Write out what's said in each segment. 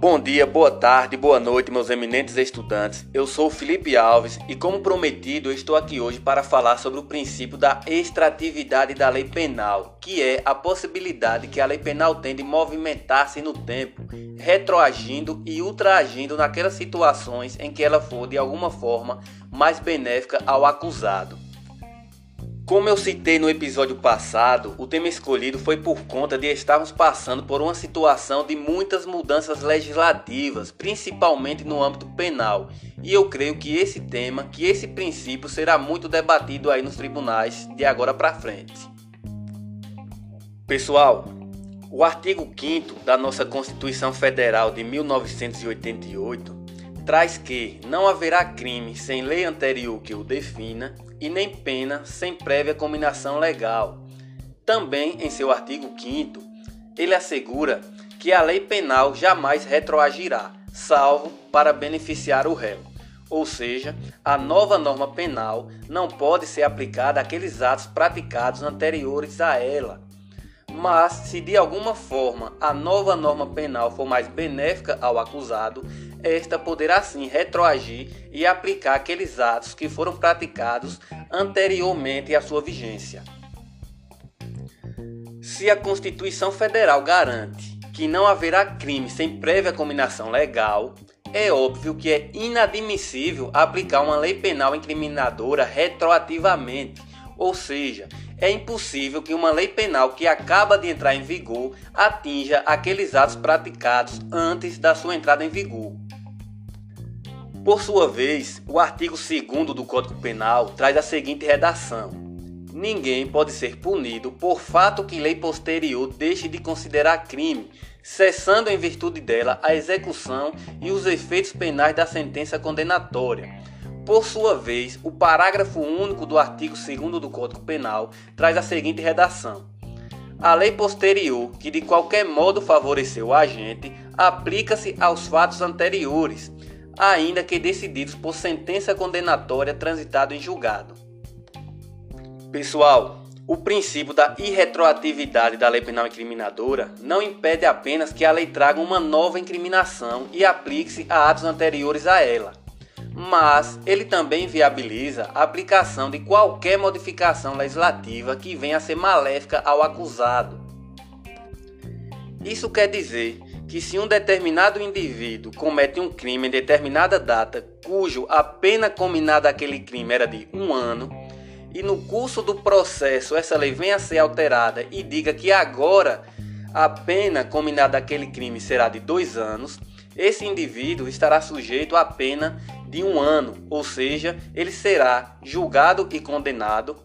Bom dia, boa tarde, boa noite, meus eminentes estudantes. Eu sou Felipe Alves e, como prometido, estou aqui hoje para falar sobre o princípio da extratividade da lei penal, que é a possibilidade que a lei penal tem de movimentar-se no tempo, retroagindo e ultraagindo naquelas situações em que ela for de alguma forma mais benéfica ao acusado. Como eu citei no episódio passado, o tema escolhido foi por conta de estarmos passando por uma situação de muitas mudanças legislativas, principalmente no âmbito penal. E eu creio que esse tema, que esse princípio será muito debatido aí nos tribunais de agora para frente. Pessoal, o artigo 5 da nossa Constituição Federal de 1988 traz que não haverá crime sem lei anterior que o defina e nem pena sem prévia combinação legal. Também, em seu artigo 5, ele assegura que a lei penal jamais retroagirá, salvo para beneficiar o réu. Ou seja, a nova norma penal não pode ser aplicada àqueles atos praticados anteriores a ela. Mas, se de alguma forma a nova norma penal for mais benéfica ao acusado, esta poderá sim retroagir e aplicar aqueles atos que foram praticados anteriormente à sua vigência. Se a Constituição Federal garante que não haverá crime sem prévia combinação legal, é óbvio que é inadmissível aplicar uma lei penal incriminadora retroativamente, ou seja, é impossível que uma lei penal que acaba de entrar em vigor atinja aqueles atos praticados antes da sua entrada em vigor. Por sua vez, o artigo 2 do Código Penal traz a seguinte redação: Ninguém pode ser punido por fato que lei posterior deixe de considerar crime, cessando em virtude dela a execução e os efeitos penais da sentença condenatória. Por sua vez, o parágrafo único do artigo 2 do Código Penal traz a seguinte redação: A lei posterior, que de qualquer modo favoreceu o agente, aplica-se aos fatos anteriores ainda que decididos por sentença condenatória transitada em julgado. Pessoal, o princípio da irretroatividade da lei penal incriminadora não impede apenas que a lei traga uma nova incriminação e aplique-se a atos anteriores a ela, mas ele também viabiliza a aplicação de qualquer modificação legislativa que venha a ser maléfica ao acusado. Isso quer dizer que se um determinado indivíduo comete um crime em determinada data, cujo a pena combinada daquele crime era de um ano, e no curso do processo essa lei venha a ser alterada e diga que agora a pena combinada daquele crime será de dois anos, esse indivíduo estará sujeito à pena de um ano, ou seja, ele será julgado e condenado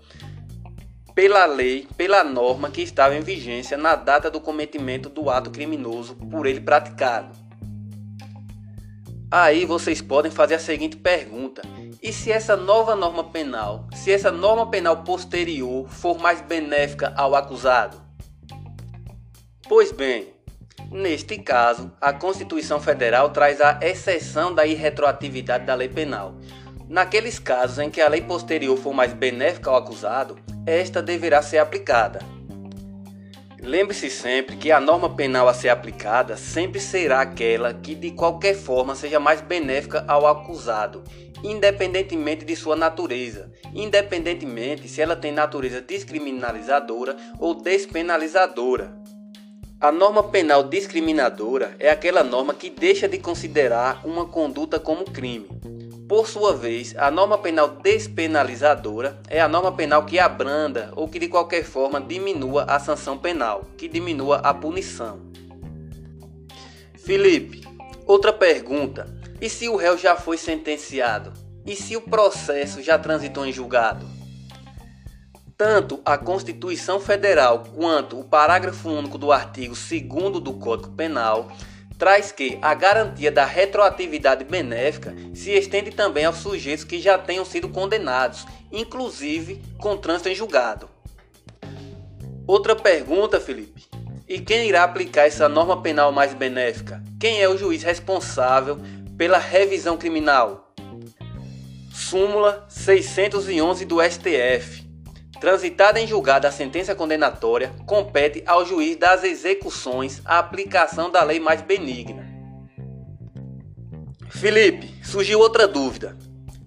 pela lei, pela norma que estava em vigência na data do cometimento do ato criminoso por ele praticado. Aí vocês podem fazer a seguinte pergunta: e se essa nova norma penal, se essa norma penal posterior for mais benéfica ao acusado? Pois bem, neste caso, a Constituição Federal traz a exceção da irretroatividade da lei penal. Naqueles casos em que a lei posterior for mais benéfica ao acusado, esta deverá ser aplicada. Lembre-se sempre que a norma penal a ser aplicada sempre será aquela que de qualquer forma seja mais benéfica ao acusado, independentemente de sua natureza, independentemente se ela tem natureza descriminalizadora ou despenalizadora. A norma penal discriminadora é aquela norma que deixa de considerar uma conduta como crime. Por sua vez, a norma penal despenalizadora é a norma penal que abranda ou que de qualquer forma diminua a sanção penal, que diminua a punição. Felipe, outra pergunta: e se o réu já foi sentenciado? E se o processo já transitou em julgado? Tanto a Constituição Federal quanto o parágrafo único do artigo 2 do Código Penal traz que a garantia da retroatividade benéfica se estende também aos sujeitos que já tenham sido condenados, inclusive com trânsito em julgado. Outra pergunta, Felipe. E quem irá aplicar essa norma penal mais benéfica? Quem é o juiz responsável pela revisão criminal? Súmula 611 do STF. Transitada em julgado a sentença condenatória, compete ao juiz das execuções a aplicação da lei mais benigna. Felipe, surgiu outra dúvida.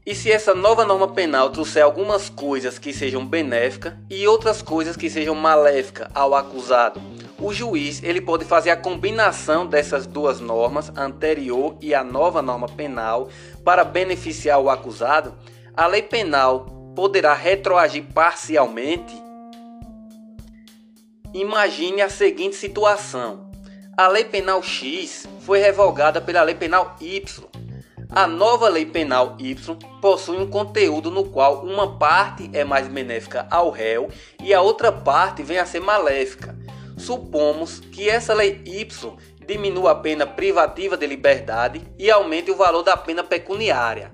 E se essa nova norma penal trouxer algumas coisas que sejam benéficas e outras coisas que sejam maléficas ao acusado? O juiz ele pode fazer a combinação dessas duas normas, a anterior e a nova norma penal, para beneficiar o acusado? A lei penal poderá retroagir parcialmente? Imagine a seguinte situação: a Lei Penal X foi revogada pela Lei Penal Y. A nova Lei Penal Y possui um conteúdo no qual uma parte é mais benéfica ao réu e a outra parte vem a ser maléfica. Supomos que essa Lei Y diminua a pena privativa de liberdade e aumente o valor da pena pecuniária.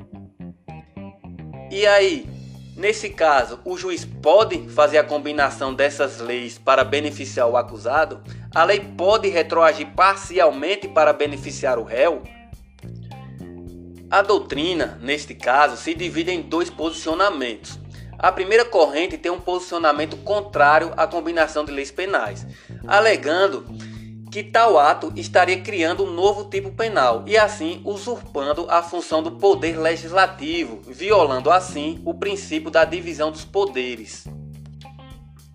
E aí, Nesse caso, o juiz pode fazer a combinação dessas leis para beneficiar o acusado? A lei pode retroagir parcialmente para beneficiar o réu? A doutrina, neste caso, se divide em dois posicionamentos. A primeira corrente tem um posicionamento contrário à combinação de leis penais, alegando que tal ato estaria criando um novo tipo penal e assim usurpando a função do poder legislativo, violando assim o princípio da divisão dos poderes.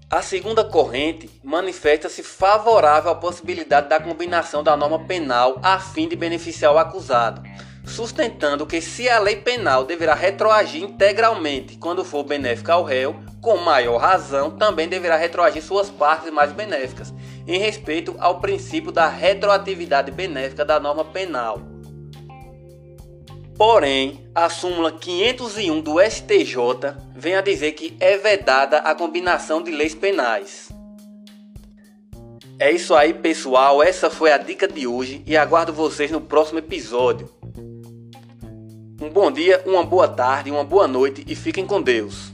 A segunda corrente manifesta-se favorável à possibilidade da combinação da norma penal a fim de beneficiar o acusado, sustentando que se a lei penal deverá retroagir integralmente quando for benéfica ao réu, com maior razão também deverá retroagir suas partes mais benéficas, em respeito ao princípio da retroatividade benéfica da norma penal. Porém, a súmula 501 do STJ vem a dizer que é vedada a combinação de leis penais. É isso aí, pessoal. Essa foi a dica de hoje e aguardo vocês no próximo episódio. Um bom dia, uma boa tarde, uma boa noite e fiquem com Deus.